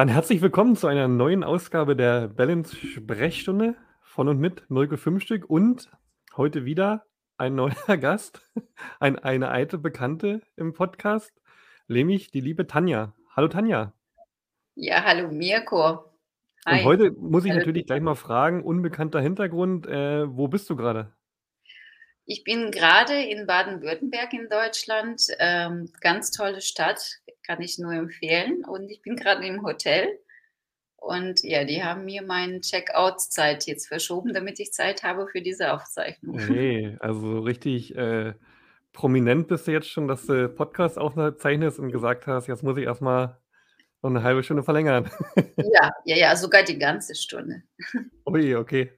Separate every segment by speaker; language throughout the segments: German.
Speaker 1: Dann herzlich willkommen zu einer neuen Ausgabe der Balance Sprechstunde von und mit Mirko Fünfstück und heute wieder ein neuer Gast, ein, eine alte Bekannte im Podcast, nämlich die liebe Tanja. Hallo Tanja.
Speaker 2: Ja, hallo Mirko.
Speaker 1: Hi. Und heute muss ich hallo. natürlich gleich mal fragen, unbekannter Hintergrund, äh, wo bist du gerade?
Speaker 2: Ich bin gerade in Baden-Württemberg in Deutschland. Ähm, ganz tolle Stadt, kann ich nur empfehlen. Und ich bin gerade im Hotel. Und ja, die haben mir meine Check-out-Zeit jetzt verschoben, damit ich Zeit habe für diese Aufzeichnung.
Speaker 1: Nee, also richtig äh, prominent bist du jetzt schon, dass du Podcast aufzeichnest und gesagt hast, jetzt muss ich erstmal noch eine halbe Stunde verlängern.
Speaker 2: Ja, ja, ja, sogar die ganze Stunde.
Speaker 1: Ui, okay.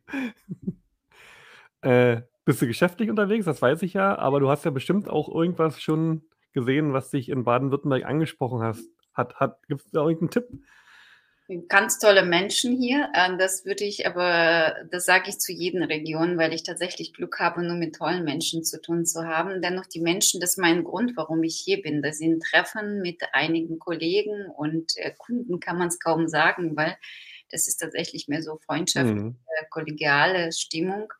Speaker 1: äh, bist du geschäftlich unterwegs, das weiß ich ja, aber du hast ja bestimmt auch irgendwas schon gesehen, was dich in Baden-Württemberg angesprochen hast. Hat, hat, Gibt es da irgendeinen Tipp?
Speaker 2: Ganz tolle Menschen hier. Äh, das würde ich aber, das sage ich zu jedem Region, weil ich tatsächlich Glück habe, nur mit tollen Menschen zu tun zu haben. Dennoch die Menschen, das ist mein Grund, warum ich hier bin. Das sind Treffen mit einigen Kollegen und äh, Kunden, kann man es kaum sagen, weil das ist tatsächlich mehr so Freundschaft, mhm. kollegiale Stimmung.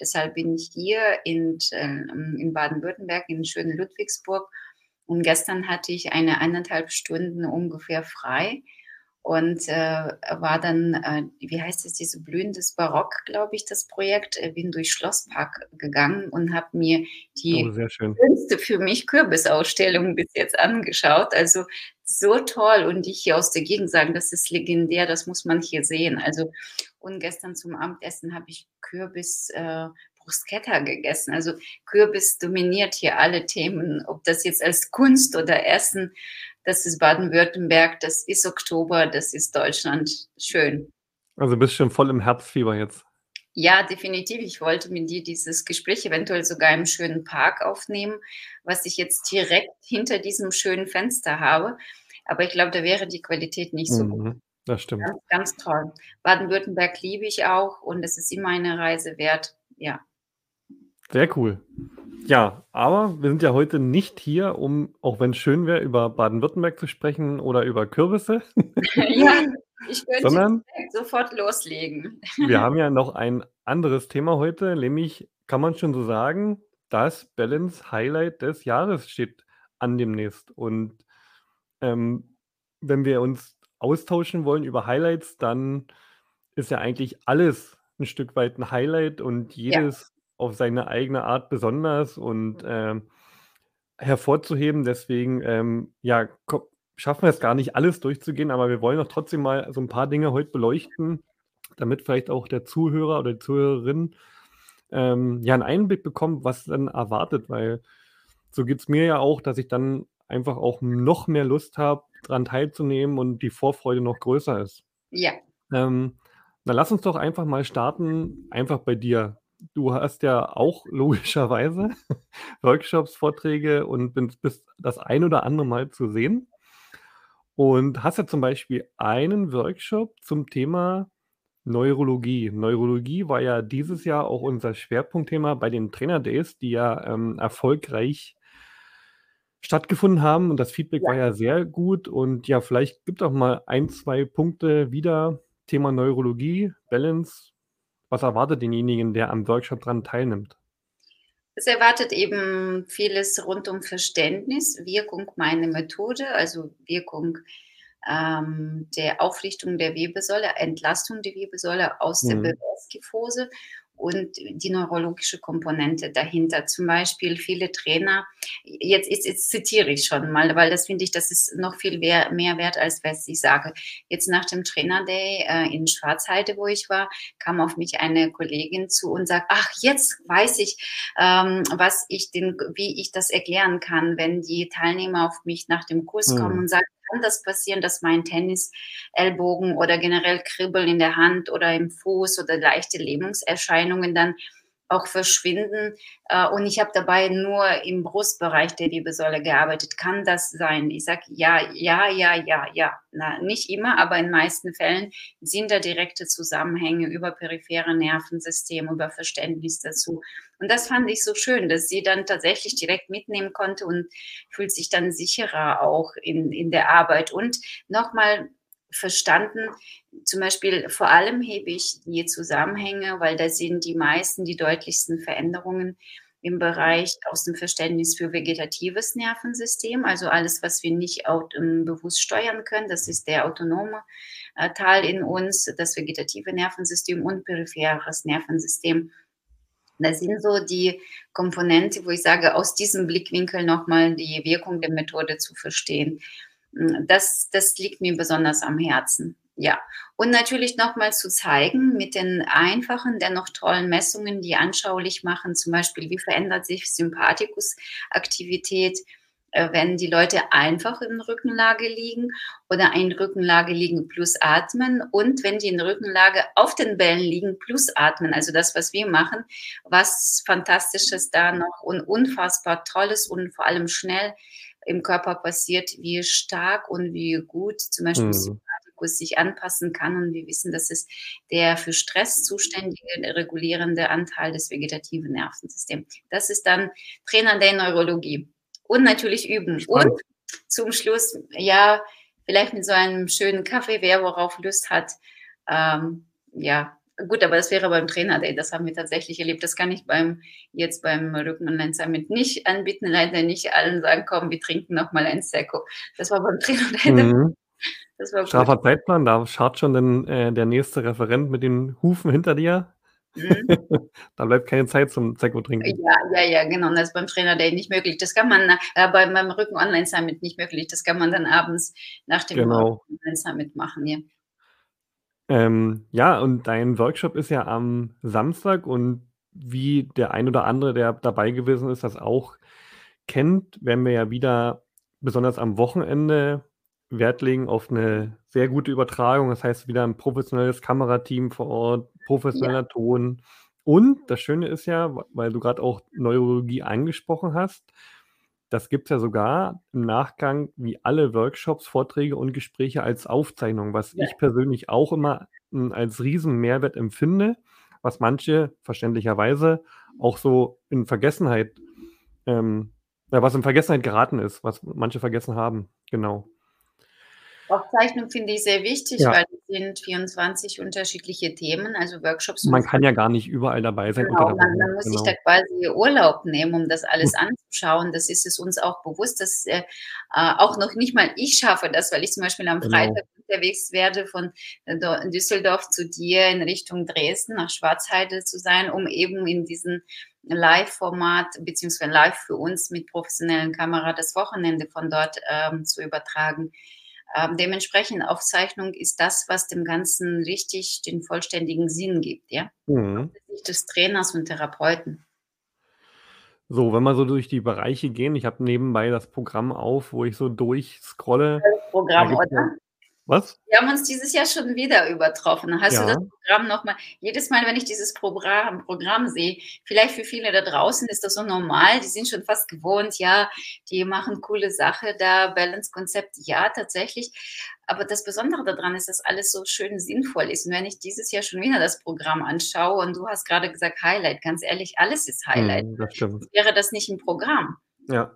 Speaker 2: Deshalb bin ich hier in, ähm, in Baden-Württemberg, in schönen Ludwigsburg. Und gestern hatte ich eine eineinhalb Stunden ungefähr frei und äh, war dann, äh, wie heißt es, diese blühendes Barock, glaube ich, das Projekt. Äh, bin durch Schlosspark gegangen und habe mir die oh, schönste für mich Kürbisausstellung bis jetzt angeschaut. Also so toll und ich hier aus der Gegend sagen, das ist legendär, das muss man hier sehen. Also und gestern zum Abendessen habe ich Kürbis äh, Bruschetta gegessen. Also Kürbis dominiert hier alle Themen, ob das jetzt als Kunst oder Essen das ist Baden-Württemberg, das ist Oktober, das ist Deutschland. Schön.
Speaker 1: Also bist schon voll im Herbstfieber jetzt.
Speaker 2: Ja, definitiv. Ich wollte mit dir dieses Gespräch eventuell sogar im schönen Park aufnehmen, was ich jetzt direkt hinter diesem schönen Fenster habe. Aber ich glaube, da wäre die Qualität nicht so gut. Mhm,
Speaker 1: das stimmt.
Speaker 2: Ganz, ganz toll. Baden-Württemberg liebe ich auch und es ist immer eine Reise wert. Ja.
Speaker 1: Sehr cool. Ja, aber wir sind ja heute nicht hier, um, auch wenn es schön wäre, über Baden-Württemberg zu sprechen oder über Kürbisse,
Speaker 2: Ja, ich könnte
Speaker 1: sondern
Speaker 2: sofort loslegen.
Speaker 1: wir haben ja noch ein anderes Thema heute, nämlich kann man schon so sagen, das Balance Highlight des Jahres steht an demnächst. Und ähm, wenn wir uns austauschen wollen über Highlights, dann ist ja eigentlich alles ein Stück weit ein Highlight und jedes auf seine eigene Art besonders und ähm, hervorzuheben. Deswegen, ähm, ja, schaffen wir es gar nicht alles durchzugehen, aber wir wollen doch trotzdem mal so ein paar Dinge heute beleuchten, damit vielleicht auch der Zuhörer oder die Zuhörerin ähm, ja einen Einblick bekommt, was dann erwartet, weil so geht es mir ja auch, dass ich dann einfach auch noch mehr Lust habe, daran teilzunehmen und die Vorfreude noch größer ist.
Speaker 2: Ja.
Speaker 1: Ähm, dann lass uns doch einfach mal starten, einfach bei dir. Du hast ja auch logischerweise Workshops, Vorträge und bist das ein oder andere Mal zu sehen. Und hast ja zum Beispiel einen Workshop zum Thema Neurologie. Neurologie war ja dieses Jahr auch unser Schwerpunktthema bei den Trainer Days, die ja ähm, erfolgreich stattgefunden haben. Und das Feedback ja. war ja sehr gut. Und ja, vielleicht gibt auch mal ein, zwei Punkte wieder. Thema Neurologie, Balance, was erwartet denjenigen, der am Workshop dran teilnimmt?
Speaker 2: Es erwartet eben vieles rund um Verständnis, Wirkung meiner Methode, also Wirkung ähm, der Aufrichtung der Wirbelsäule, Entlastung der Wirbelsäule aus mhm. der Bewegungskyphose und die neurologische Komponente dahinter. Zum Beispiel viele Trainer, jetzt, jetzt, jetzt zitiere ich schon mal, weil das finde ich, das ist noch viel mehr, mehr wert, als was ich sage. Jetzt nach dem Trainer Day äh, in Schwarzheide, wo ich war, kam auf mich eine Kollegin zu und sagt, ach, jetzt weiß ich, ähm, was ich den, wie ich das erklären kann, wenn die Teilnehmer auf mich nach dem Kurs kommen mhm. und sagen, kann das passieren, dass mein Tennis-Ellbogen oder generell Kribbeln in der Hand oder im Fuß oder leichte Lähmungserscheinungen dann auch verschwinden. Äh, und ich habe dabei nur im Brustbereich der Wirbelsäule gearbeitet. Kann das sein? Ich sage ja, ja, ja, ja, ja. Na, nicht immer, aber in meisten Fällen sind da direkte Zusammenhänge über periphere Nervensystem, über Verständnis dazu. Und das fand ich so schön, dass sie dann tatsächlich direkt mitnehmen konnte und fühlt sich dann sicherer auch in, in der Arbeit. Und nochmal verstanden. Zum Beispiel vor allem hebe ich die Zusammenhänge, weil da sind die meisten, die deutlichsten Veränderungen im Bereich aus dem Verständnis für vegetatives Nervensystem, also alles, was wir nicht ähm, bewusst steuern können, das ist der autonome äh, Teil in uns, das vegetative Nervensystem und peripheres Nervensystem. Das sind so die Komponente, wo ich sage, aus diesem Blickwinkel nochmal die Wirkung der Methode zu verstehen. Hm, das, das liegt mir besonders am Herzen. Ja, und natürlich nochmal zu zeigen mit den einfachen, dennoch tollen Messungen, die anschaulich machen, zum Beispiel, wie verändert sich Sympathikusaktivität, äh, wenn die Leute einfach in Rückenlage liegen oder in Rückenlage liegen plus atmen und wenn die in Rückenlage auf den Bällen liegen plus atmen, also das, was wir machen, was Fantastisches da noch und unfassbar Tolles und vor allem schnell im Körper passiert, wie stark und wie gut zum Beispiel mhm. sich anpassen kann. Und wir wissen, dass es der für Stress zuständige, regulierende Anteil des vegetativen Nervensystems. Das ist dann Trainer der Neurologie. Und natürlich üben. Spannend. Und zum Schluss, ja, vielleicht mit so einem schönen Kaffee, wer worauf Lust hat. Ähm, ja, Gut, aber das wäre beim Trainer Day. Das haben wir tatsächlich erlebt. Das kann ich beim, jetzt beim Rücken Online Summit nicht anbieten. Leider nicht allen sagen, komm, wir trinken noch mal ein Sekko. Das war beim Trainer Day. Mhm.
Speaker 1: Das war gut. Zeitplan, da schaut schon den, äh, der nächste Referent mit den Hufen hinter dir. Mhm. da bleibt keine Zeit zum Sekko trinken.
Speaker 2: Ja, ja, ja, genau. Das ist beim Trainer Day nicht möglich. Das kann man äh, beim, beim Rücken Online Summit nicht möglich. Das kann man dann abends nach dem
Speaker 1: genau.
Speaker 2: Online Summit machen. Ja.
Speaker 1: Ähm, ja, und dein Workshop ist ja am Samstag und wie der ein oder andere, der dabei gewesen ist, das auch kennt, werden wir ja wieder besonders am Wochenende Wert legen auf eine sehr gute Übertragung. Das heißt, wieder ein professionelles Kamerateam vor Ort, professioneller ja. Ton. Und das Schöne ist ja, weil du gerade auch Neurologie angesprochen hast, das gibt es ja sogar im Nachgang wie alle Workshops, Vorträge und Gespräche als Aufzeichnung, was ja. ich persönlich auch immer hm, als riesen Mehrwert empfinde, was manche verständlicherweise auch so in Vergessenheit, ähm, was in Vergessenheit geraten ist, was manche vergessen haben. Genau.
Speaker 2: Aufzeichnung finde ich sehr wichtig, ja. weil es sind 24 unterschiedliche Themen, also Workshops.
Speaker 1: Man kann ja gar nicht überall dabei sein.
Speaker 2: Genau, man, man, muss genau. sich da quasi Urlaub nehmen, um das alles hm. anzuschauen. Das ist es uns auch bewusst, dass äh, auch noch nicht mal ich schaffe das, weil ich zum Beispiel am genau. Freitag unterwegs werde von äh, Düsseldorf zu dir in Richtung Dresden nach Schwarzheide zu sein, um eben in diesen Live-Format beziehungsweise live für uns mit professionellen Kamera das Wochenende von dort ähm, zu übertragen. Ähm, dementsprechend Aufzeichnung ist das, was dem Ganzen richtig den vollständigen Sinn gibt, ja. Mhm. Des Trainers und Therapeuten.
Speaker 1: So, wenn wir so durch die Bereiche gehen, ich habe nebenbei das Programm auf, wo ich so durchscrolle.
Speaker 2: Das Programm, oder?
Speaker 1: Was?
Speaker 2: Wir haben uns dieses Jahr schon wieder übertroffen. Hast ja. du das Programm nochmal? Jedes Mal, wenn ich dieses Programm, Programm sehe, vielleicht für viele da draußen ist das so normal, die sind schon fast gewohnt, ja, die machen coole Sache da, Balance-Konzept, ja, tatsächlich. Aber das Besondere daran ist, dass alles so schön sinnvoll ist. Und wenn ich dieses Jahr schon wieder das Programm anschaue und du hast gerade gesagt Highlight, ganz ehrlich, alles ist Highlight. Hm, das stimmt. Wäre das nicht ein Programm?
Speaker 1: Ja.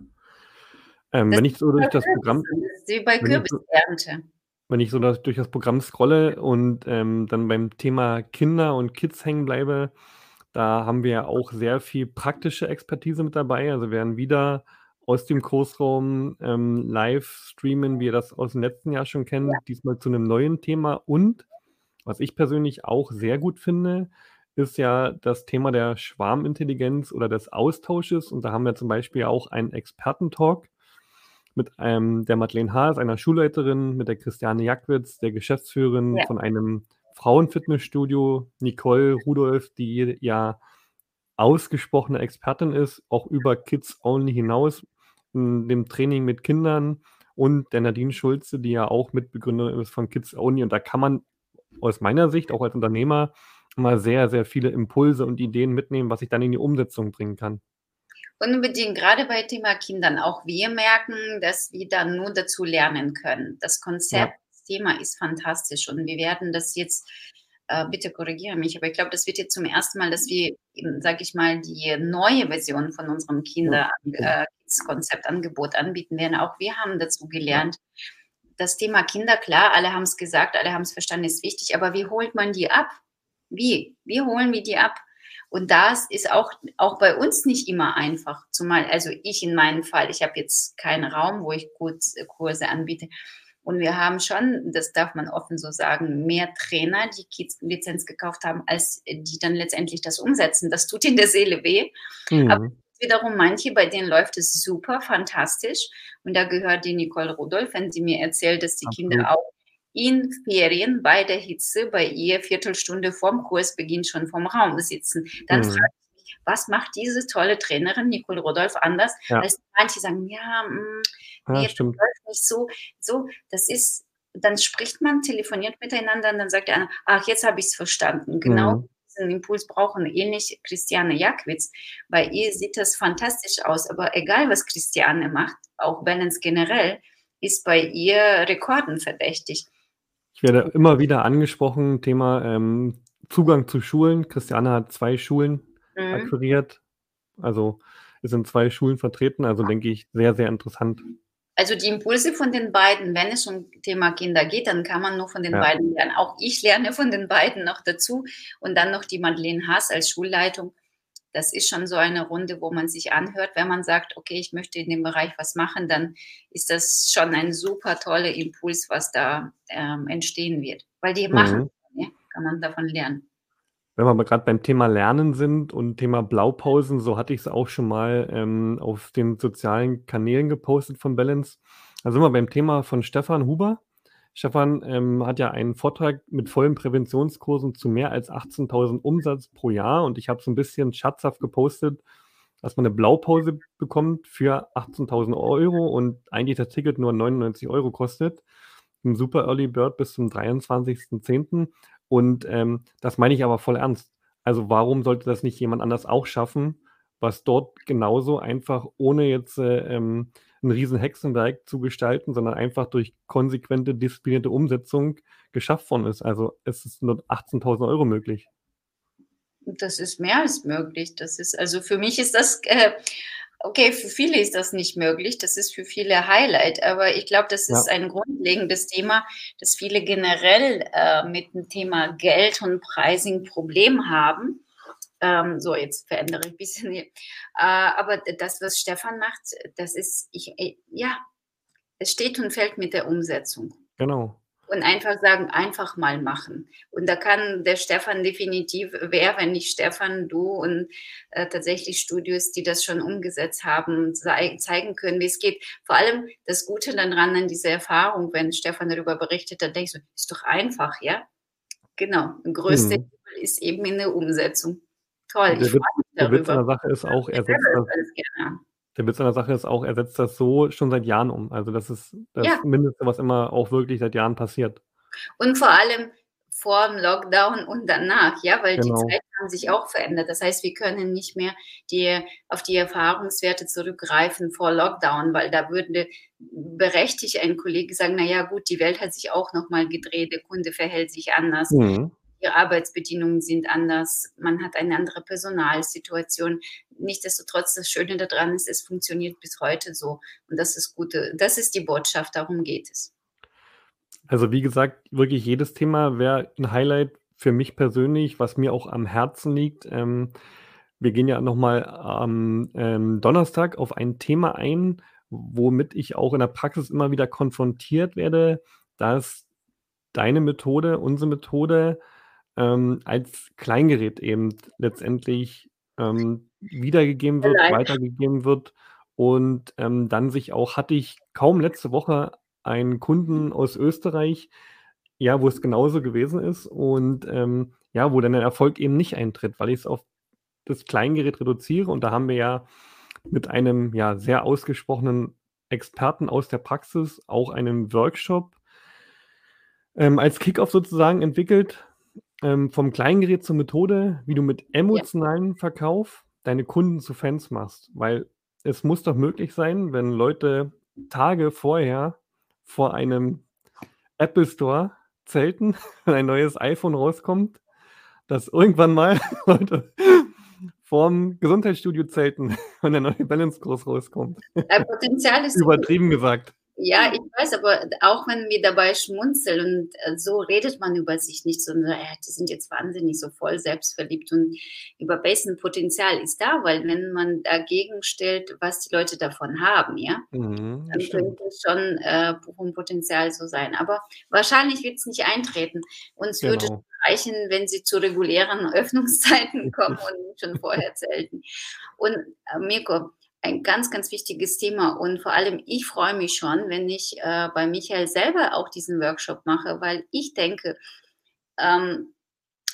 Speaker 1: Ähm, wenn ich so durch das Programm.
Speaker 2: wie bei Kürbisernte
Speaker 1: wenn ich so das, durch das Programm scrolle und ähm, dann beim Thema Kinder und Kids hängen bleibe, da haben wir ja auch sehr viel praktische Expertise mit dabei. Also wir werden wieder aus dem Kursraum ähm, live streamen, wie ihr das aus dem letzten Jahr schon kennt, ja. diesmal zu einem neuen Thema. Und was ich persönlich auch sehr gut finde, ist ja das Thema der Schwarmintelligenz oder des Austausches. Und da haben wir zum Beispiel auch einen Expertentalk mit ähm, der Madeleine Haas, einer Schulleiterin, mit der Christiane Jackwitz, der Geschäftsführerin ja. von einem Frauenfitnessstudio, Nicole Rudolph, die ja ausgesprochene Expertin ist, auch über Kids Only hinaus, in dem Training mit Kindern und der Nadine Schulze, die ja auch Mitbegründerin ist von Kids Only. Und da kann man aus meiner Sicht, auch als Unternehmer, mal sehr, sehr viele Impulse und Ideen mitnehmen, was ich dann in die Umsetzung bringen kann.
Speaker 2: Unbedingt, gerade bei Thema Kindern. Auch wir merken, dass wir dann nur dazu lernen können. Das Konzept, ja. das Thema ist fantastisch und wir werden das jetzt, äh, bitte korrigiere mich, aber ich glaube, das wird jetzt zum ersten Mal, dass wir, sage ich mal, die neue Version von unserem Kinder-Konzept, äh, anbieten werden. Auch wir haben dazu gelernt. das Thema Kinder, klar, alle haben es gesagt, alle haben es verstanden, ist wichtig, aber wie holt man die ab? Wie? Wie holen wir die ab? Und das ist auch, auch bei uns nicht immer einfach. Zumal, also ich in meinem Fall, ich habe jetzt keinen Raum, wo ich Kurse anbiete. Und wir haben schon, das darf man offen so sagen, mehr Trainer, die Kids-Lizenz gekauft haben, als die dann letztendlich das umsetzen. Das tut in der Seele weh. Mhm. Aber wiederum manche, bei denen läuft es super, fantastisch. Und da gehört die Nicole Rudolph, wenn sie mir erzählt, dass die Absolut. Kinder auch in Ferien bei der Hitze bei ihr Viertelstunde vorm Kursbeginn schon vom Raum sitzen. Dann mhm. frage ich mich, was macht diese tolle Trainerin Nicole Rudolph anders, ja. als manche sagen, ja, mh, mm, ja, stimmt. läuft nicht so, so, das ist, dann spricht man, telefoniert miteinander und dann sagt der andere, ach, jetzt habe ich es verstanden. Genau mhm. diesen Impuls brauchen. Ähnlich Christiane Jackwitz. Bei ihr sieht das fantastisch aus, aber egal, was Christiane macht, auch Balance generell, ist bei ihr Rekorden verdächtig.
Speaker 1: Ich werde immer wieder angesprochen, Thema ähm, Zugang zu Schulen. Christiane hat zwei Schulen mhm. akquiriert, also ist in zwei Schulen vertreten, also denke ich, sehr, sehr interessant.
Speaker 2: Also die Impulse von den beiden, wenn es um Thema Kinder geht, dann kann man nur von den ja. beiden lernen. Auch ich lerne von den beiden noch dazu. Und dann noch die Madeleine Haas als Schulleitung das ist schon so eine Runde, wo man sich anhört. Wenn man sagt, okay, ich möchte in dem Bereich was machen, dann ist das schon ein super toller Impuls, was da ähm, entstehen wird. Weil die mhm. machen, ja, kann man davon lernen.
Speaker 1: Wenn wir gerade beim Thema Lernen sind und Thema Blaupausen, so hatte ich es auch schon mal ähm, auf den sozialen Kanälen gepostet von Balance. Also sind wir beim Thema von Stefan Huber. Stefan ähm, hat ja einen Vortrag mit vollen Präventionskursen zu mehr als 18.000 Umsatz pro Jahr und ich habe so ein bisschen schatzhaft gepostet, dass man eine Blaupause bekommt für 18.000 Euro und eigentlich das Ticket nur 99 Euro kostet. Ein super Early Bird bis zum 23.10. Und ähm, das meine ich aber voll ernst. Also warum sollte das nicht jemand anders auch schaffen, was dort genauso einfach ohne jetzt äh, ähm, ein riesen Hexenwerk zu gestalten, sondern einfach durch konsequente, disziplinierte Umsetzung geschafft worden ist. Also es ist nur 18.000 Euro möglich.
Speaker 2: Das ist mehr als möglich. Das ist, also für mich ist das, äh, okay, für viele ist das nicht möglich. Das ist für viele Highlight. Aber ich glaube, das ist ja. ein grundlegendes Thema, dass viele generell äh, mit dem Thema Geld und Pricing Problem haben ähm, so, jetzt verändere ich ein bisschen. Äh, aber das, was Stefan macht, das ist, ich, äh, ja, es steht und fällt mit der Umsetzung.
Speaker 1: Genau.
Speaker 2: Und einfach sagen, einfach mal machen. Und da kann der Stefan definitiv, wer, wenn nicht Stefan, du und äh, tatsächlich Studios, die das schon umgesetzt haben, zei zeigen können, wie es geht. Vor allem das Gute daran an dieser Erfahrung, wenn Stefan darüber berichtet, dann denkst du, ist doch einfach, ja? Genau. Der größte mhm. ist eben in der Umsetzung. Toll,
Speaker 1: der, Witz, der Witz an der Sache ist auch, er setzt das, der Witz an der Sache ist auch, er setzt das so schon seit Jahren um. Also das ist das ja. Mindeste, was immer auch wirklich seit Jahren passiert.
Speaker 2: Und vor allem vor dem Lockdown und danach, ja, weil genau. die Zeiten haben sich auch verändert. Das heißt, wir können nicht mehr die, auf die Erfahrungswerte zurückgreifen vor Lockdown, weil da würde berechtigt ein Kollege sagen, na ja, gut, die Welt hat sich auch nochmal gedreht, der Kunde verhält sich anders. Mhm die Arbeitsbedingungen sind anders, man hat eine andere Personalsituation. Nichtsdestotrotz, das Schöne daran ist, es funktioniert bis heute so. Und das ist gute, das ist die Botschaft, darum geht es.
Speaker 1: Also wie gesagt, wirklich jedes Thema wäre ein Highlight für mich persönlich, was mir auch am Herzen liegt. Ähm, wir gehen ja nochmal am ähm, Donnerstag auf ein Thema ein, womit ich auch in der Praxis immer wieder konfrontiert werde, dass deine Methode, unsere Methode ähm, als Kleingerät eben letztendlich ähm, wiedergegeben wird, Vielleicht. weitergegeben wird. Und ähm, dann sich auch, hatte ich kaum letzte Woche einen Kunden aus Österreich, ja, wo es genauso gewesen ist und ähm, ja, wo dann der Erfolg eben nicht eintritt, weil ich es auf das Kleingerät reduziere. Und da haben wir ja mit einem ja sehr ausgesprochenen Experten aus der Praxis auch einen Workshop ähm, als Kickoff sozusagen entwickelt, ähm, vom Kleingerät zur Methode, wie du mit emotionalen Verkauf deine Kunden zu Fans machst. Weil es muss doch möglich sein, wenn Leute Tage vorher vor einem Apple Store zelten, wenn ein neues iPhone rauskommt, dass irgendwann mal Leute vorm Gesundheitsstudio zelten, wenn der neue Balance-Kurs rauskommt.
Speaker 2: Potenzial ist
Speaker 1: Übertrieben gesagt.
Speaker 2: Ja, ich weiß, aber auch wenn wir dabei schmunzeln und äh, so redet man über sich nicht, sondern äh, die sind jetzt wahnsinnig so voll selbstverliebt und über wessen Potenzial ist da, weil wenn man dagegen stellt, was die Leute davon haben, ja,
Speaker 1: Mhm,
Speaker 2: dann könnte es schon äh, vom Potenzial so sein. Aber wahrscheinlich wird es nicht eintreten. Uns würde
Speaker 1: Genau.
Speaker 2: reichen, wenn sie zu regulären Öffnungszeiten kommen und schon vorher zelten. Und äh, Mirko, ein ganz, ganz wichtiges Thema und vor allem ich freue mich schon, wenn ich äh, bei Michael selber auch diesen Workshop mache, weil ich denke, ähm,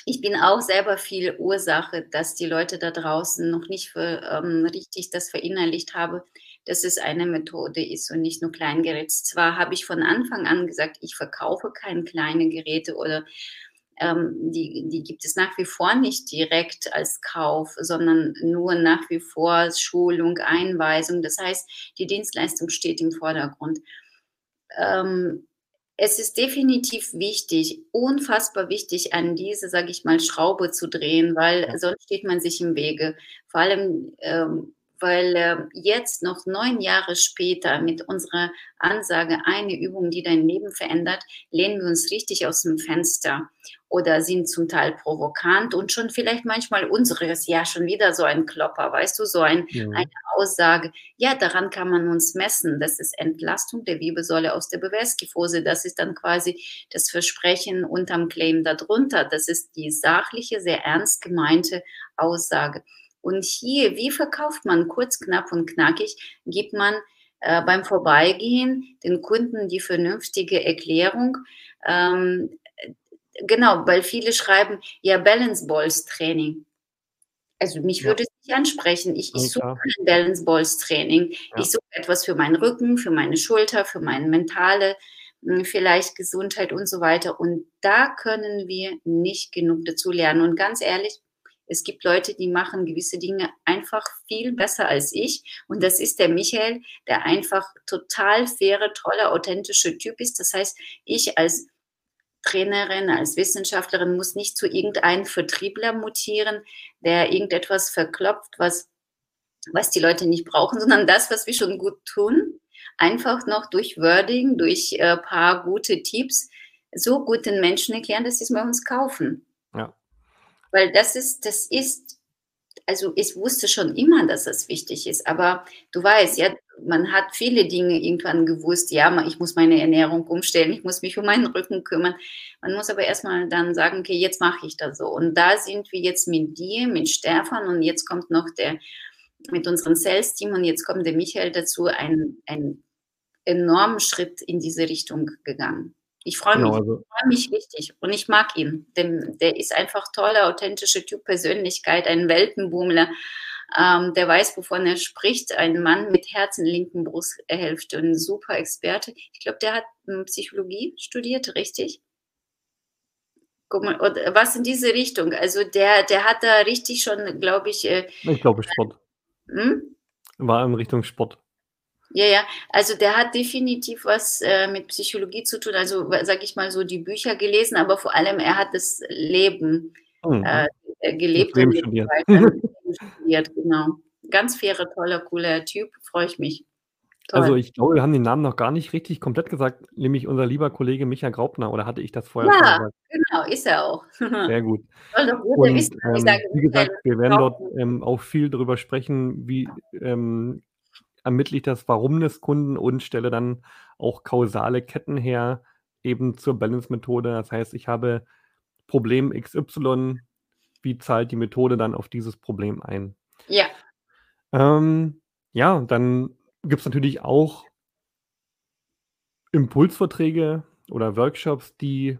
Speaker 2: ich bin auch selber viel Ursache, dass die Leute da draußen noch nicht für, ähm, richtig das verinnerlicht haben, dass es eine Methode ist und nicht nur Kleingeräte. Zwar habe ich von Anfang an gesagt, ich verkaufe keine kleinen Geräte oder ähm, die, die gibt es nach wie vor nicht direkt als Kauf, sondern nur nach wie vor Schulung, Einweisung. Das heißt, die Dienstleistung steht im Vordergrund. Ähm, es ist definitiv wichtig, unfassbar wichtig, an diese, sage ich mal, Schraube zu drehen, weil
Speaker 1: Ja.
Speaker 2: sonst steht man sich im Wege. Vor allem, ähm, weil äh, jetzt noch neun Jahre später mit unserer Ansage eine Übung, die dein Leben verändert, lehnen wir uns richtig aus dem Fenster oder sind zum Teil provokant und schon vielleicht manchmal unseres, ja, schon wieder so ein Klopper, weißt du, so ein,
Speaker 1: Mhm.
Speaker 2: eine Aussage. Ja, daran kann man uns messen. Das ist Entlastung der Wirbelsäule aus der Bewegungskyphose. Das ist dann quasi das Versprechen unterm Claim darunter. Das ist die sachliche, sehr ernst gemeinte Aussage. Und hier, wie verkauft man kurz, knapp und knackig, gibt man äh, beim Vorbeigehen den Kunden die vernünftige Erklärung. Ähm, genau, weil viele schreiben, ja, Balance Balls Training. Also mich
Speaker 1: Ja.
Speaker 2: würde es nicht ansprechen. Ich, ich suche kein Balance Balls Training.
Speaker 1: Ja.
Speaker 2: Ich suche etwas für meinen Rücken, für meine Schulter, für meine mentale, mh, vielleicht Gesundheit und so weiter. Und da können wir nicht genug dazu lernen. Und ganz ehrlich, es gibt Leute, die machen gewisse Dinge einfach viel besser als ich. Und das ist der Michael, der einfach total faire, tolle, authentische Typ ist. Das heißt, ich als Trainerin, als Wissenschaftlerin muss nicht zu irgendeinem Vertriebler mutieren, der irgendetwas verklopft, was, was die Leute nicht brauchen, sondern das, was wir schon gut tun, einfach noch durch Wording, durch ein äh, paar gute Tipps so gut den Menschen erklären, dass sie es bei uns kaufen. Weil das ist, das ist, also ich wusste schon immer, dass das wichtig ist, aber du weißt, ja, man hat viele Dinge irgendwann gewusst, ja, ich muss meine Ernährung umstellen, ich muss mich um meinen Rücken kümmern. Man muss aber erstmal dann sagen, okay, jetzt mache ich das so. Und da sind wir jetzt mit dir, mit Stefan und jetzt kommt noch der, mit unserem Sales-Team und jetzt kommt der Michael dazu, ein, ein enormen Schritt in diese Richtung gegangen. Ich freue
Speaker 1: Genau,
Speaker 2: mich,
Speaker 1: also
Speaker 2: ich freue mich richtig und ich mag ihn. Denn der ist einfach tolle, authentische Typ Persönlichkeit, ein Weltenbummler. Ähm, der weiß, wovon er spricht. Ein Mann mit Herzen, linken Brusthälfte, ein super Experte. Ich glaube, der hat hm, Psychologie studiert, richtig? Guck mal, und was in diese Richtung. Also der, der hat da richtig schon, glaube ich, äh,
Speaker 1: ich glaube Sport.
Speaker 2: hm?
Speaker 1: War in Richtung Sport.
Speaker 2: Ja, ja, also der hat definitiv was äh, mit Psychologie zu tun, also sag ich mal so die Bücher gelesen, aber vor allem er hat das Leben
Speaker 1: Mhm.
Speaker 2: äh,
Speaker 1: Das
Speaker 2: gelebt
Speaker 1: Leben
Speaker 2: und
Speaker 1: studiert.
Speaker 2: studiert, genau. Ganz faire, toller, cooler Typ, freue ich mich. Toll.
Speaker 1: Also ich glaube, wir haben den Namen noch gar nicht richtig komplett gesagt, nämlich unser lieber Kollege Micha Graupner, oder hatte ich das vorher schon
Speaker 2: ja,
Speaker 1: gesagt?
Speaker 2: genau, ist er auch.
Speaker 1: Sehr gut. Und ähm, wie gesagt, wir werden dort ähm, auch viel darüber sprechen, wie ähm, ermittle ich das Warum des Kunden und stelle dann auch kausale Ketten her, eben zur Balance-Methode. Das heißt, ich habe Problem XY, wie zahlt die Methode dann auf dieses Problem ein?
Speaker 2: Ja,
Speaker 1: Ähm, ja, dann gibt es natürlich auch Impulsvorträge oder Workshops, die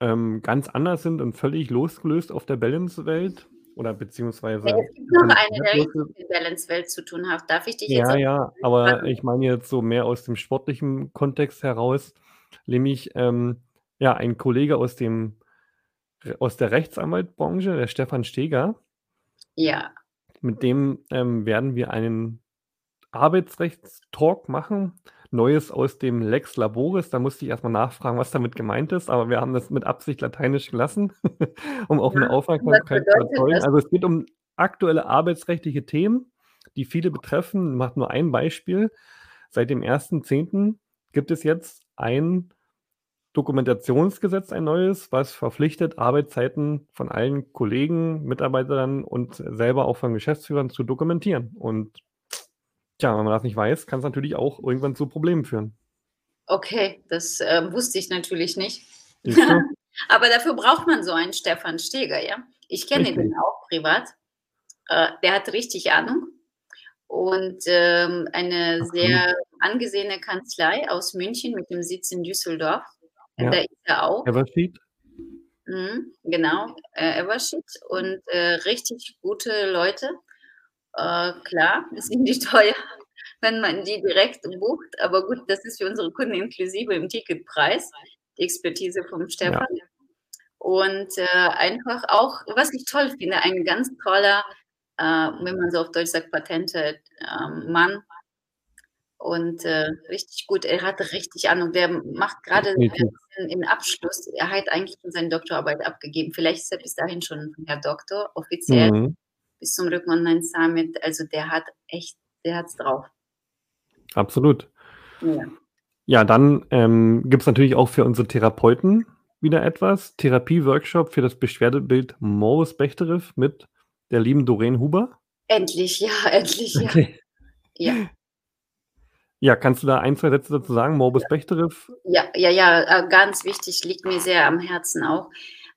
Speaker 1: ähm, ganz anders sind und völlig losgelöst auf der Balance-Welt oder
Speaker 2: ja,
Speaker 1: beziehungsweise
Speaker 2: es gibt noch eine, der
Speaker 1: losgelöst.
Speaker 2: mit Balance-Welt zu tun hat. Darf ich dich jetzt
Speaker 1: Ja, ja, aber
Speaker 2: fragen?
Speaker 1: ich meine jetzt so mehr aus dem sportlichen Kontext heraus, nämlich ähm, ja, ein Kollege aus dem aus der Rechtsanwaltbranche, der Stefan Steger,
Speaker 2: Ja,
Speaker 1: mit dem ähm, werden wir einen Arbeitsrechtstalk machen. Neues aus dem Lex Laboris. Da musste ich erstmal nachfragen, was damit gemeint ist, aber wir haben das mit Absicht lateinisch gelassen, um auch eine
Speaker 2: ja. Was
Speaker 1: Aufmerksamkeit zu erzeugen. Also es geht um aktuelle arbeitsrechtliche Themen, die viele betreffen. Ich mache nur ein Beispiel. Seit dem 1.10. gibt es jetzt ein Dokumentationsgesetz, ein neues, was verpflichtet, Arbeitszeiten von allen Kollegen, Mitarbeitern und selber auch von Geschäftsführern zu dokumentieren. Und tja, wenn man das nicht weiß, kann es natürlich auch irgendwann zu Problemen führen.
Speaker 2: Okay, das äh, wusste ich natürlich nicht. Aber dafür braucht man so einen Stefan Steger, ja. Ich kenne den auch privat. Äh, der hat richtig Ahnung und ähm, eine okay. sehr angesehene Kanzlei aus München mit dem Sitz in Düsseldorf. Ja. Da ist er auch.
Speaker 1: Eversheet.
Speaker 2: Mhm, genau, äh, Eversheet und äh, richtig gute Leute. Äh, klar, sind die teuer, wenn man die direkt bucht, aber gut, das ist für unsere Kunden inklusive im Ticketpreis, die Expertise vom Stefan. Ja. Und äh, einfach auch, was ich toll finde, ein ganz toller, äh, wenn man so auf Deutsch sagt, Patente ähm, Mann, und äh, richtig gut. Er hatte richtig Ahnung. Der macht gerade den Abschluss. Er hat eigentlich schon seine Doktorarbeit abgegeben. Vielleicht ist er bis dahin schon Herr Doktor, offiziell, mhm. Bis zum Rücken Online Summit. Also der hat echt, der hat's drauf.
Speaker 1: Absolut. Ja, ja dann ähm, gibt es natürlich auch für unsere Therapeuten wieder etwas. Therapie-Workshop für das Beschwerdebild Moritz Bechterew mit der lieben Doreen Huber.
Speaker 2: Endlich, ja, endlich, ja. Okay. Ja.
Speaker 1: Ja, kannst du da ein, zwei Sätze dazu sagen, Morbus Bechterew?
Speaker 2: Ja, ja, ja, äh, ganz wichtig, liegt mir sehr am Herzen auch.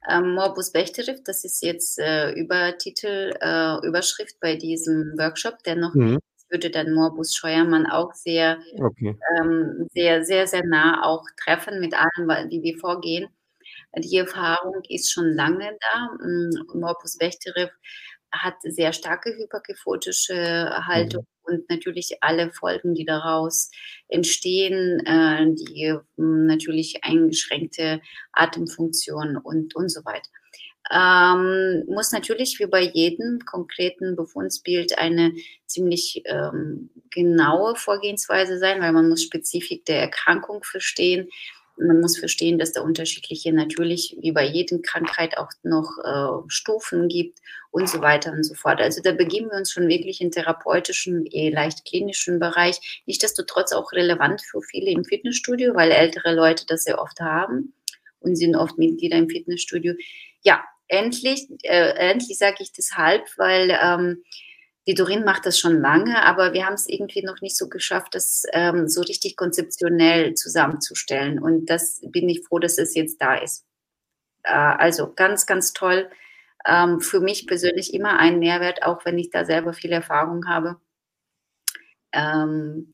Speaker 2: Ähm, Morbus Bechterew, das ist jetzt äh, Übertitel, äh, Überschrift bei diesem Workshop. Dennoch mhm. würde dann Morbus Scheuermann auch sehr, okay. ähm, sehr, sehr, sehr nah auch treffen mit allem, wie wir vorgehen. Die Erfahrung ist schon lange da. Morbus Bechterew hat sehr starke hyperkephotische Haltung mhm. Und natürlich alle Folgen, die daraus entstehen, äh, die hm, natürlich eingeschränkte Atemfunktion und, und so weiter. Ähm, muss natürlich wie bei jedem konkreten Befundsbild eine ziemlich ähm, genaue Vorgehensweise sein, weil man muss Spezifik der Erkrankung verstehen man muss verstehen, dass da unterschiedliche natürlich wie bei jeder Krankheit auch noch äh, Stufen gibt und so weiter und so fort. Also da begeben wir uns schon wirklich in therapeutischen, eh leicht klinischen Bereich. Nichtsdestotrotz auch relevant für viele im Fitnessstudio, weil ältere Leute das sehr oft haben und sind oft Mitglieder im Fitnessstudio. Ja, endlich, äh, endlich sage ich deshalb, weil ähm, die Dorin macht das schon lange, aber wir haben es irgendwie noch nicht so geschafft, das ähm, so richtig konzeptionell zusammenzustellen. Und das bin ich froh, dass es jetzt da ist. Äh, also ganz, ganz toll. Ähm, für mich persönlich immer ein Mehrwert, auch wenn ich da selber viel Erfahrung habe. Ähm,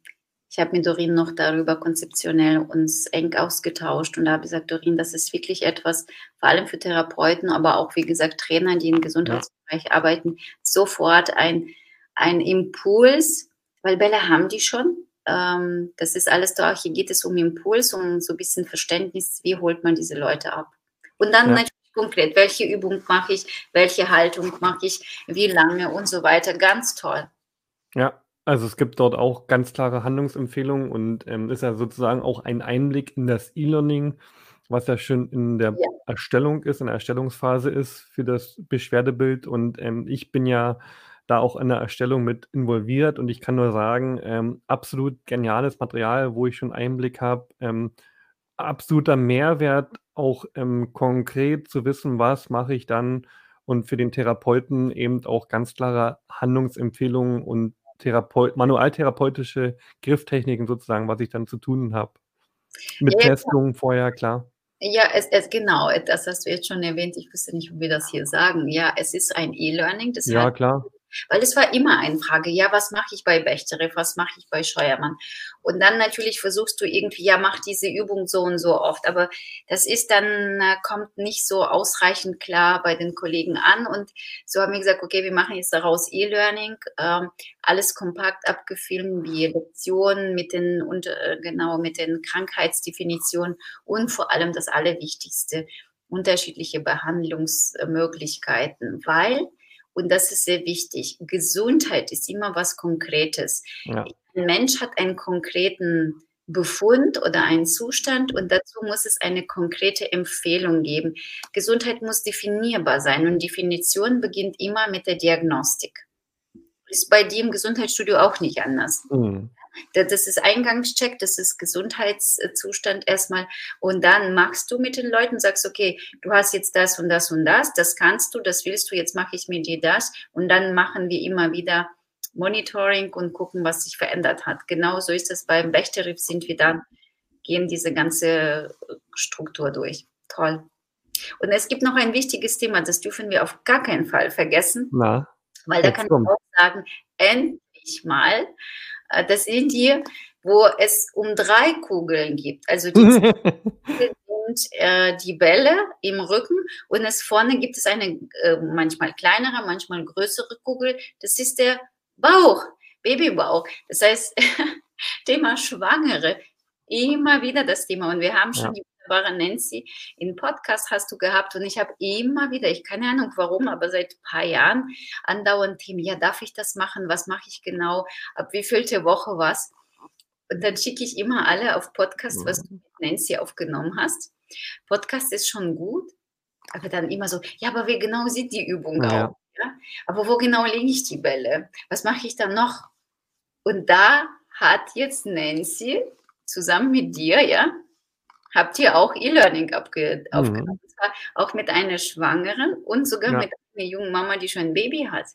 Speaker 2: ich habe mit Dorin noch darüber konzeptionell uns eng ausgetauscht und da habe ich gesagt, Dorin, das ist wirklich etwas, vor allem für Therapeuten, aber auch, wie gesagt, Trainer, die im Gesundheitsbereich arbeiten, sofort ein ein Impuls, weil Bälle haben die schon. Ähm, das ist alles da. Hier geht es um Impuls, um so ein bisschen Verständnis, wie holt man diese Leute ab. Und dann ja. natürlich konkret, welche Übung mache ich, welche Haltung mache ich, wie lange und so weiter. Ganz toll.
Speaker 1: Ja, also es gibt dort auch ganz klare Handlungsempfehlungen und ähm, ist ja sozusagen auch ein Einblick in das E-Learning, was ja schon in der ja. Erstellung ist, in der Erstellungsphase ist für das Beschwerdebild. Und ähm, ich bin ja da auch in der Erstellung mit involviert und ich kann nur sagen, ähm, absolut geniales Material, wo ich schon Einblick habe. Ähm, absoluter Mehrwert, auch ähm, konkret zu wissen, was mache ich dann und für den Therapeuten eben auch ganz klare Handlungsempfehlungen und Therapeut manualtherapeutische Grifftechniken sozusagen, was ich dann zu tun habe. Mit ja, Testungen vorher, klar.
Speaker 2: Ja, es, es genau, das hast du jetzt schon erwähnt. Ich wüsste nicht, wie wir das hier sagen. Ja, es ist ein E-Learning.
Speaker 1: Ja, klar.
Speaker 2: Weil es war immer eine Frage, ja, was mache ich bei Bechterew, was mache ich bei Scheuermann? Und dann natürlich versuchst du irgendwie, ja, mach diese Übung so und so oft. Aber das ist dann, kommt nicht so ausreichend klar bei den Kollegen an. Und so haben wir gesagt, okay, wir machen jetzt daraus E-Learning, ähm, alles kompakt abgefilmt, wie Lektionen mit den, und, äh, genau, mit den Krankheitsdefinitionen und vor allem das Allerwichtigste, unterschiedliche Behandlungsmöglichkeiten, weil und das ist sehr wichtig. Gesundheit ist immer was Konkretes. Ja. Ein Mensch hat einen konkreten Befund oder einen Zustand und dazu muss es eine konkrete Empfehlung geben. Gesundheit muss definierbar sein und Definition beginnt immer mit der Diagnostik. Ist bei dir im Gesundheitsstudio auch nicht anders. Mhm. Das ist Eingangscheck, das ist Gesundheitszustand erstmal. Und dann machst du mit den Leuten, sagst, okay, du hast jetzt das und das und das, das kannst du, das willst du, jetzt mache ich mit dir das. Und dann machen wir immer wieder Monitoring und gucken, was sich verändert hat. Genauso ist es beim Wächterriff, sind wir dann, gehen diese ganze Struktur durch. Toll. Und es gibt noch ein wichtiges Thema, das dürfen wir auf gar keinen Fall vergessen.
Speaker 1: Na,
Speaker 2: weil da kann kommt. ich auch sagen, endlich mal, das sind die, wo es um drei Kugeln gibt. Also die sind äh, die Bälle im Rücken und es vorne gibt es eine äh, manchmal kleinere, manchmal größere Kugel. Das ist der Bauch, Babybauch. Das heißt, Thema Schwangere, immer wieder das Thema. Und wir haben schon ja. die wunderbare Nancy in Podcast hast du gehabt und ich habe immer wieder, ich keine Ahnung warum, aber seit ein paar Jahren andauernd Themen, ja, darf ich das machen? Was mache ich genau? Ab wie vielte Woche was? Und dann schicke ich immer alle auf Podcast, was du mit Nancy aufgenommen hast. Podcast ist schon gut, aber dann immer so, ja, aber wie genau sieht die Übung ja. aus? Ja? Aber wo genau lege ich die Bälle? Was mache ich dann noch? Und da hat jetzt Nancy zusammen mit dir, ja, habt ihr auch E-Learning aufge mhm. aufgenommen. Auch mit einer Schwangeren und sogar ja. mit einer jungen Mama, die schon ein Baby hat.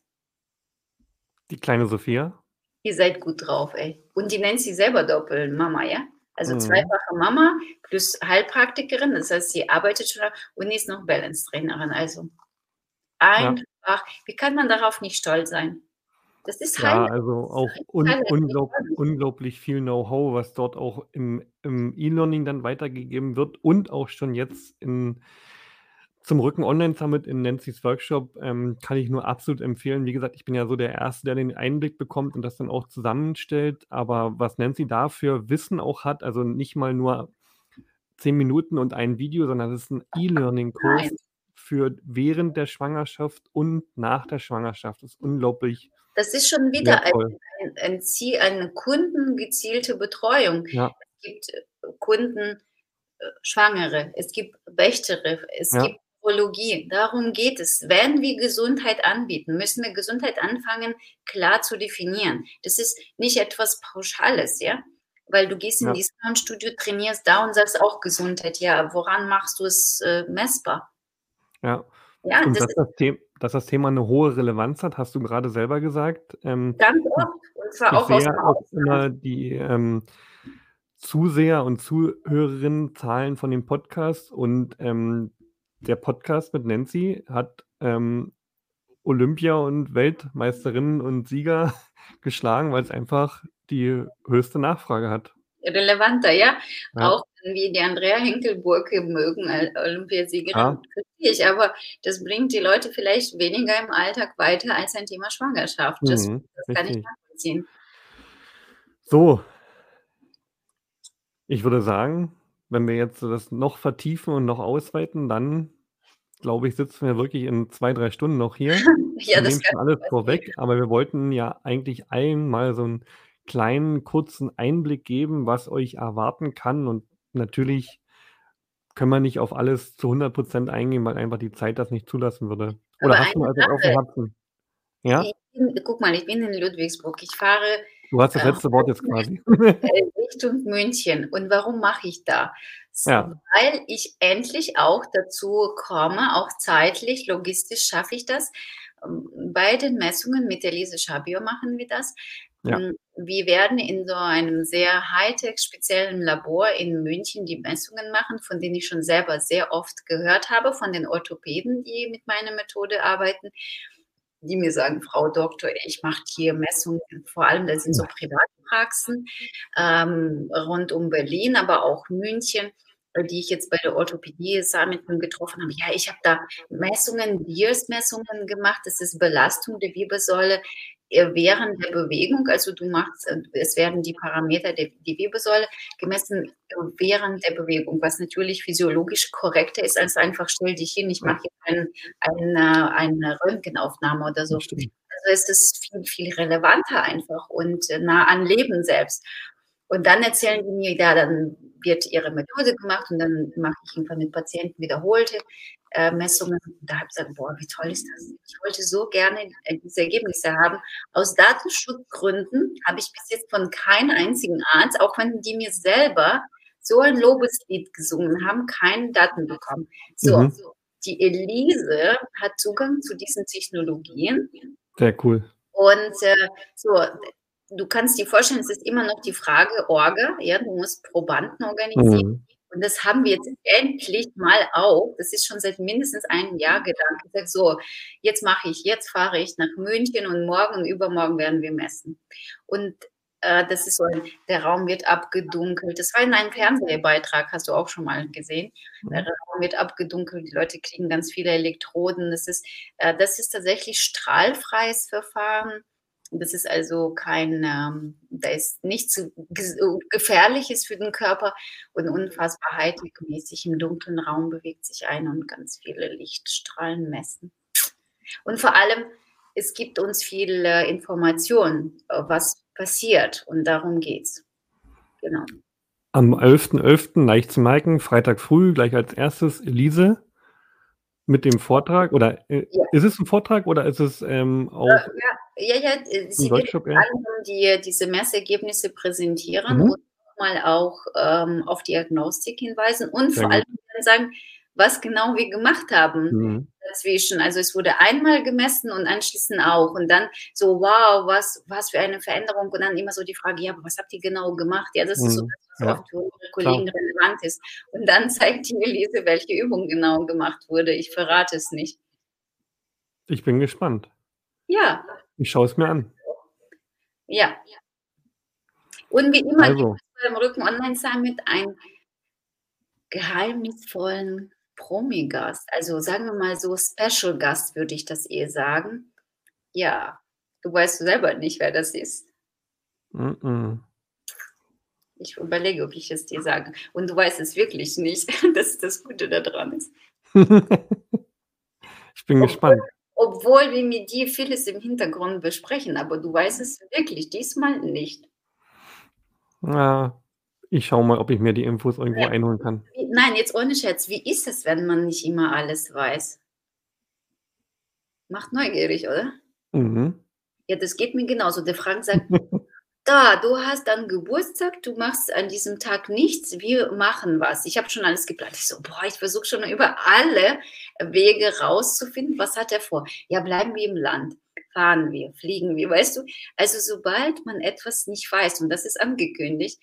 Speaker 1: Die kleine Sophia?
Speaker 2: Ihr seid gut drauf, ey. Und die nennt sie selber Doppelmama, ja? Also mhm. zweifache Mama plus Heilpraktikerin, das heißt, sie arbeitet schon und ist noch Balance-Trainerin. Also einfach, ja. wie kann man darauf nicht stolz sein?
Speaker 1: Das ist Ja, halt also auch un unglaub unglaublich viel Know-how, was dort auch im im E-Learning dann weitergegeben wird und auch schon jetzt in zum Rücken Online Summit in Nancy's Workshop, ähm, kann ich nur absolut empfehlen. Wie gesagt, ich bin ja so der Erste, der den Einblick bekommt und das dann auch zusammenstellt. Aber was Nancy da für Wissen auch hat, also nicht mal nur zehn Minuten und ein Video, sondern es ist ein E-Learning-Kurs für während der Schwangerschaft und nach der Schwangerschaft. Das ist unglaublich
Speaker 2: das ist schon wieder ein, ein, ein, Ziel, eine kundengezielte Betreuung. Ja. Es gibt äh, Kunden, äh, Schwangere, es gibt Wächtere, es ja. gibt Urologie. Darum geht es. Wenn wir Gesundheit anbieten, müssen wir Gesundheit anfangen, klar zu definieren. Das ist nicht etwas Pauschales, ja? Weil du gehst in ja. dieses Studio, trainierst da und sagst auch Gesundheit. Ja, woran machst du es äh, messbar?
Speaker 1: Ja. Ja, und das, das, das, Thema, dass das Thema eine hohe Relevanz hat, hast du gerade selber gesagt.
Speaker 2: Ähm, Ganz oft. Und zwar
Speaker 1: auch sehe auch immer die ähm, Zuseher und Zuhörerinnen Zahlen von dem Podcast und ähm, der Podcast mit Nancy hat ähm, Olympia und Weltmeisterinnen und Sieger geschlagen, weil es einfach die höchste Nachfrage hat
Speaker 2: relevanter, ja. ja. Auch wie die Andrea Henkelburg mögen, Olympiasiegerin, verstehe ich. Aber das bringt die Leute vielleicht weniger im Alltag weiter als ein Thema Schwangerschaft. Das, mhm, das kann ich nachvollziehen.
Speaker 1: So. Ich würde sagen, wenn wir jetzt das noch vertiefen und noch ausweiten, dann glaube ich, sitzen wir wirklich in zwei, drei Stunden noch hier. ja, das ist alles vorweg. Aber wir wollten ja eigentlich einmal so ein kleinen, kurzen Einblick geben, was euch erwarten kann. Und natürlich können wir nicht auf alles zu 100 Prozent eingehen, weil einfach die Zeit das nicht zulassen würde. Oder Aber hast du mal etwas auf dem Herzen?
Speaker 2: Ja? Bin, guck mal, ich bin in Ludwigsburg. Ich fahre.
Speaker 1: Du hast das äh, letzte äh, Wort jetzt quasi.
Speaker 2: Richtung München. Und warum mache ich da? Ja. Weil ich endlich auch dazu komme, auch zeitlich, logistisch schaffe ich das. Ähm, bei den Messungen mit der Lise Schabio machen wir das. Ja. Ähm, wir werden in so einem sehr high-tech speziellen Labor in München die Messungen machen, von denen ich schon selber sehr oft gehört habe, von den Orthopäden, die mit meiner Methode arbeiten, die mir sagen, Frau Doktor, ich mache hier Messungen, vor allem das sind so Privatpraxen ähm, rund um Berlin, aber auch München die ich jetzt bei der Orthopädie Summit getroffen habe. Ja, ich habe da Messungen, Biers-Messungen gemacht. Das ist Belastung der Wirbelsäule während der Bewegung, also du machst, äh, es werden die Parameter der die Wirbelsäule gemessen während der Bewegung, was natürlich physiologisch korrekter ist, als einfach stell dich hin, ich mache jetzt ein, eine, eine Röntgenaufnahme oder so. Also es ist viel, viel relevanter einfach und nah an Leben selbst. Und dann erzählen die mir, ja, dann wird ihre Methode gemacht und dann mache ich irgendwann mit Patienten wiederholte äh, Messungen. Da habe ich gesagt, boah, wie toll ist das? Ich wollte so gerne diese Ergebnisse haben. Aus Datenschutzgründen habe ich bis jetzt von keinem einzigen Arzt, auch wenn die mir selber so ein Lobeslied gesungen haben, keine Daten bekommen. So, mhm. die Elise hat Zugang zu diesen Technologien.
Speaker 1: Sehr cool.
Speaker 2: Und äh, so, du kannst dir vorstellen, es ist immer noch die Frage Orga, ja, du musst Probanden organisieren. Mhm. Und das haben wir jetzt endlich mal auch. Das ist schon seit mindestens einem Jahr gedacht. Ich sage so, jetzt mache ich, jetzt fahre ich nach München und morgen und übermorgen werden wir messen. Und äh, das ist so, der Raum wird abgedunkelt. Das war in einem Fernsehbeitrag, hast du auch schon mal gesehen. Mhm. Der Raum wird abgedunkelt, die Leute kriegen ganz viele Elektroden. Das ist, äh, das ist tatsächlich strahlfreies Verfahren. Das ist also kein, ähm, da ist nichts Gefährliches für den Körper und unfassbar hightech-mäßig im dunklen Raum bewegt sich ein und ganz viele Lichtstrahlen messen. Und vor allem, es gibt uns viel äh, Information, äh, was passiert und darum geht's. Genau.
Speaker 1: Am 11.11. .11. leicht zu merken, Freitag früh, gleich als erstes Elise mit dem Vortrag oder äh, ja. ist es ein Vortrag oder ist es ähm, auch ja,
Speaker 2: ja, ja, äh, sie wird die, diese Messergebnisse präsentieren mhm. und mal auch ähm, auf Diagnostik hinweisen und Sehr vor allem sagen, was genau wir gemacht haben mhm. dazwischen. Also es wurde einmal gemessen und anschließend auch. Und dann so, wow, was, was für eine Veränderung. Und dann immer so die Frage, ja, aber was habt ihr genau gemacht? Ja, das ist so mhm. was ja. auch für unsere Kollegen Klar. relevant ist. Und dann zeigt die Elise, welche Übung genau gemacht wurde. Ich verrate es nicht.
Speaker 1: Ich bin gespannt.
Speaker 2: Ja.
Speaker 1: Ich schaue es mir an.
Speaker 2: Ja. Und wie immer also. beim Rücken Online Summit ein geheimnisvollen Promi-Gast, also sagen wir mal so Special-Gast, würde ich das eher sagen. Ja, du weißt selber nicht, wer das ist. Mm -mm. Ich überlege, ob ich es dir sage. Und du weißt es wirklich nicht. Das ist das Gute daran ist.
Speaker 1: ich bin obwohl, gespannt.
Speaker 2: Obwohl wir mit dir vieles im Hintergrund besprechen, aber du weißt es wirklich diesmal nicht.
Speaker 1: Ja, ich schaue mal, ob ich mir die Infos irgendwo ja. einholen kann.
Speaker 2: Nein, jetzt ohne Scherz. Wie ist es, wenn man nicht immer alles weiß? Macht neugierig, oder? Mhm. Ja, das geht mir genauso. Der Frank sagt, da, du hast dann Geburtstag, du machst an diesem Tag nichts, wir machen was. Ich habe schon alles geplant. Ich so, boah, ich versuche schon über alle Wege rauszufinden, was hat er vor. Ja, bleiben wir im Land, fahren wir, fliegen wir, weißt du? Also sobald man etwas nicht weiß, und das ist angekündigt,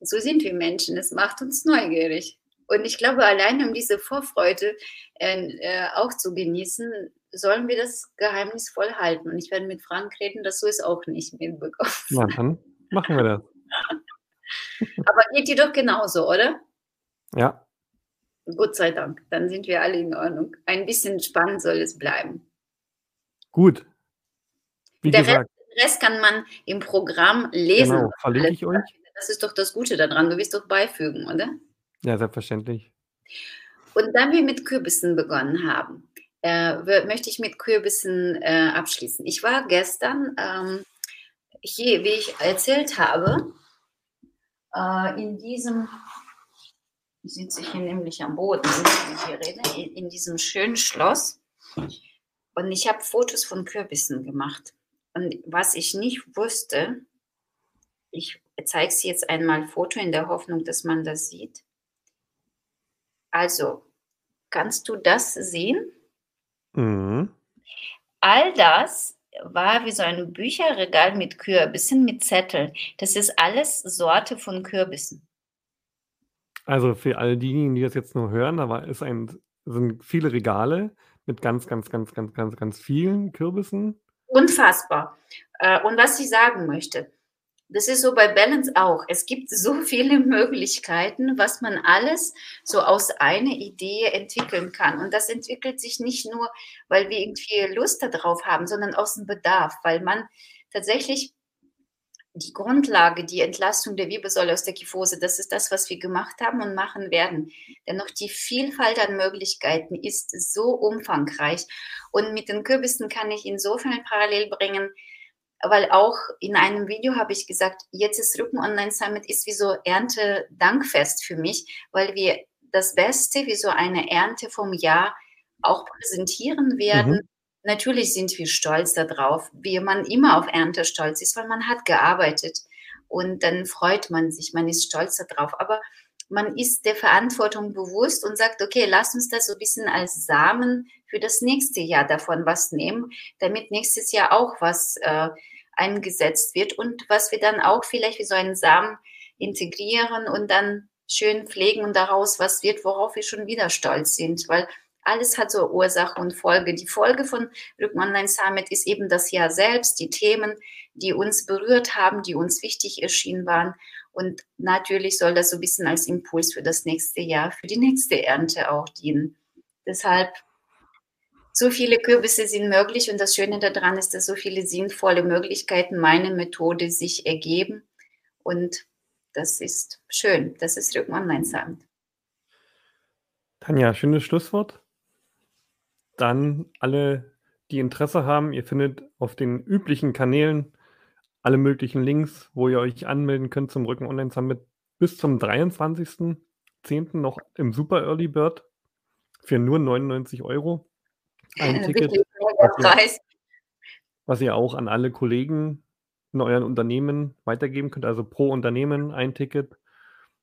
Speaker 2: so sind wir Menschen. Es macht uns neugierig. Und ich glaube, allein um diese Vorfreude äh, äh, auch zu genießen, sollen wir das geheimnisvoll halten. Und ich werde mit Frank reden, dass du es auch nicht mitbekommst.
Speaker 1: Na, dann machen wir das.
Speaker 2: Aber geht dir doch genauso, oder?
Speaker 1: Ja.
Speaker 2: Gott sei Dank. Dann sind wir alle in Ordnung. Ein bisschen spannend soll es bleiben.
Speaker 1: Gut.
Speaker 2: Wie Der gesagt. Rest, Rest kann man im Programm lesen. Genau,
Speaker 1: verlinke ich euch.
Speaker 2: Das ist doch das Gute daran. Du wirst doch beifügen, oder?
Speaker 1: Ja, selbstverständlich.
Speaker 2: Und da wir mit Kürbissen begonnen haben, äh, möchte ich mit Kürbissen äh, abschließen. Ich war gestern ähm, hier, wie ich erzählt habe, äh, in diesem, sitze ich hier nämlich am Boden, rede, in, in diesem schönen Schloss. Und ich habe Fotos von Kürbissen gemacht. Und was ich nicht wusste, ich zeige sie jetzt einmal Foto in der Hoffnung, dass man das sieht. Also, kannst du das sehen? Mhm. All das war wie so ein Bücherregal mit Kürbissen, mit Zetteln. Das ist alles Sorte von Kürbissen.
Speaker 1: Also für all diejenigen, die das jetzt nur hören, da war, ist ein, sind viele Regale mit ganz, ganz, ganz, ganz, ganz, ganz vielen Kürbissen.
Speaker 2: Unfassbar. Äh, und was ich sagen möchte, das ist so bei Balance auch. Es gibt so viele Möglichkeiten, was man alles so aus einer Idee entwickeln kann. Und das entwickelt sich nicht nur, weil wir irgendwie Lust darauf haben, sondern aus dem Bedarf, weil man tatsächlich die Grundlage, die Entlastung der Wirbelsäule aus der Kyphose, das ist das, was wir gemacht haben und machen werden. Dennoch die Vielfalt an Möglichkeiten ist so umfangreich. Und mit den Kürbissen kann ich insofern parallel bringen, weil auch in einem Video habe ich gesagt, jetzt ist Rücken Online Summit ist wie so Ernte-Dankfest für mich, weil wir das Beste wie so eine Ernte vom Jahr auch präsentieren werden.
Speaker 1: Mhm.
Speaker 2: Natürlich sind wir stolz darauf, wie man immer auf Ernte stolz ist, weil man hat gearbeitet und dann freut man sich, man ist stolz darauf. Aber man ist der Verantwortung bewusst und sagt, okay, lass uns das so ein bisschen als Samen für das nächste Jahr davon was nehmen, damit nächstes Jahr auch was äh, eingesetzt wird und was wir dann auch vielleicht wie so einen Samen integrieren und dann schön pflegen und daraus was wird, worauf wir schon wieder stolz sind, weil alles hat so Ursache und Folge. Die Folge von Rücken Online Summit ist eben das Jahr selbst, die Themen, die uns berührt haben, die uns wichtig erschienen waren. Und natürlich soll das so ein bisschen als Impuls für das nächste Jahr, für die nächste Ernte auch dienen. Deshalb, so viele Kürbisse sind möglich und das Schöne daran ist, dass so viele sinnvolle Möglichkeiten meine Methode sich ergeben. Und das ist schön. Das ist Rücken Online Summit.
Speaker 1: Tanja, schönes Schlusswort. Dann alle, die Interesse haben, ihr findet auf den üblichen Kanälen alle möglichen Links, wo ihr euch anmelden könnt zum Rücken Online Summit bis zum 23.10. noch im Super Early Bird für nur 99 Euro. Ein Ticket, was ihr, was ihr auch an alle Kollegen in euren Unternehmen weitergeben könnt, also pro Unternehmen ein Ticket.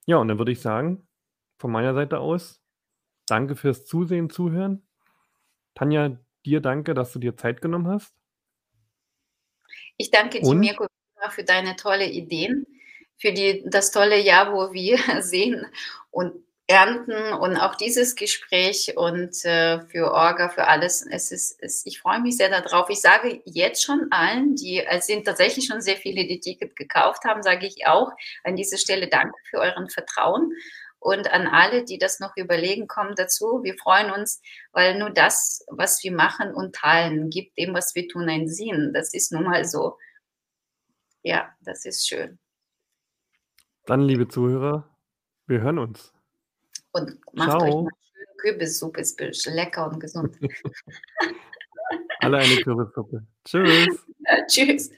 Speaker 1: Ja, und dann würde ich sagen, von meiner Seite aus, danke fürs Zusehen, Zuhören. Tanja, dir danke, dass du dir Zeit genommen hast.
Speaker 2: Ich danke dir, Mirko, für deine tolle Ideen, für die, das tolle Jahr, wo wir sehen und ernten und auch dieses Gespräch und äh, für Orga, für alles. Es ist, es, ich freue mich sehr darauf. Ich sage jetzt schon allen, die, es sind tatsächlich schon sehr viele, die Ticket gekauft haben, sage ich auch an dieser Stelle danke für euren Vertrauen und an alle, die das noch überlegen, kommen dazu. Wir freuen uns, weil nur das, was wir machen und teilen, gibt dem, was wir tun, einen Sinn. Das ist nun mal so. Ja, das ist schön.
Speaker 1: Dann, liebe Zuhörer, wir hören uns.
Speaker 2: Und macht Ciao. euch mal schön Kürbissuppe, ist lecker und gesund.
Speaker 1: Alle eine Kürbissuppe. Tschüss.
Speaker 2: Ja, tschüss.